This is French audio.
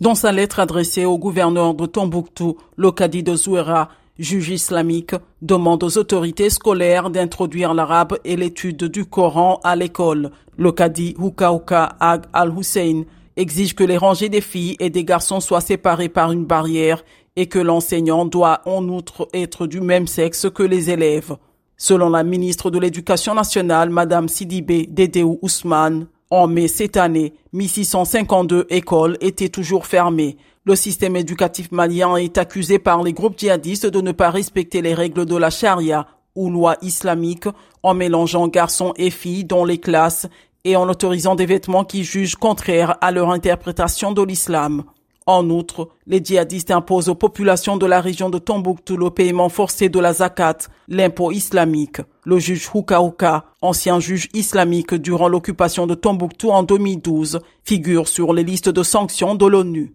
Dans sa lettre adressée au gouverneur de Tombouctou, le de Zouera, juge islamique, demande aux autorités scolaires d'introduire l'arabe et l'étude du Coran à l'école. Le cadi Hukauka Ag al-Hussein exige que les rangées des filles et des garçons soient séparées par une barrière et que l'enseignant doit en outre être du même sexe que les élèves. Selon la ministre de l'Éducation nationale, Madame Sidibé Dedeu Ousmane, en mai cette année, 1652 écoles étaient toujours fermées. Le système éducatif malien est accusé par les groupes djihadistes de ne pas respecter les règles de la charia ou loi islamique en mélangeant garçons et filles dans les classes et en autorisant des vêtements qui jugent contraires à leur interprétation de l'islam. En outre, les djihadistes imposent aux populations de la région de Tombouctou le paiement forcé de la zakat, l'impôt islamique. Le juge Houka ancien juge islamique durant l'occupation de Tombouctou en 2012, figure sur les listes de sanctions de l'ONU.